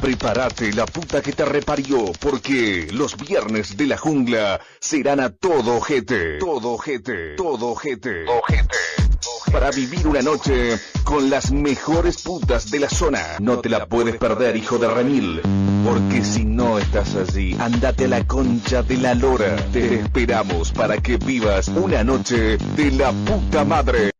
prepárate la puta que te reparió, porque los viernes de la jungla serán a todo ojete. Todo ojete. Todo ojete. Ojete. Para vivir una noche con las mejores putas de la zona. No te la puedes perder, hijo de Ramil Porque si no estás allí, andate a la concha de la lora. Te esperamos para que vivas una noche de la puta madre.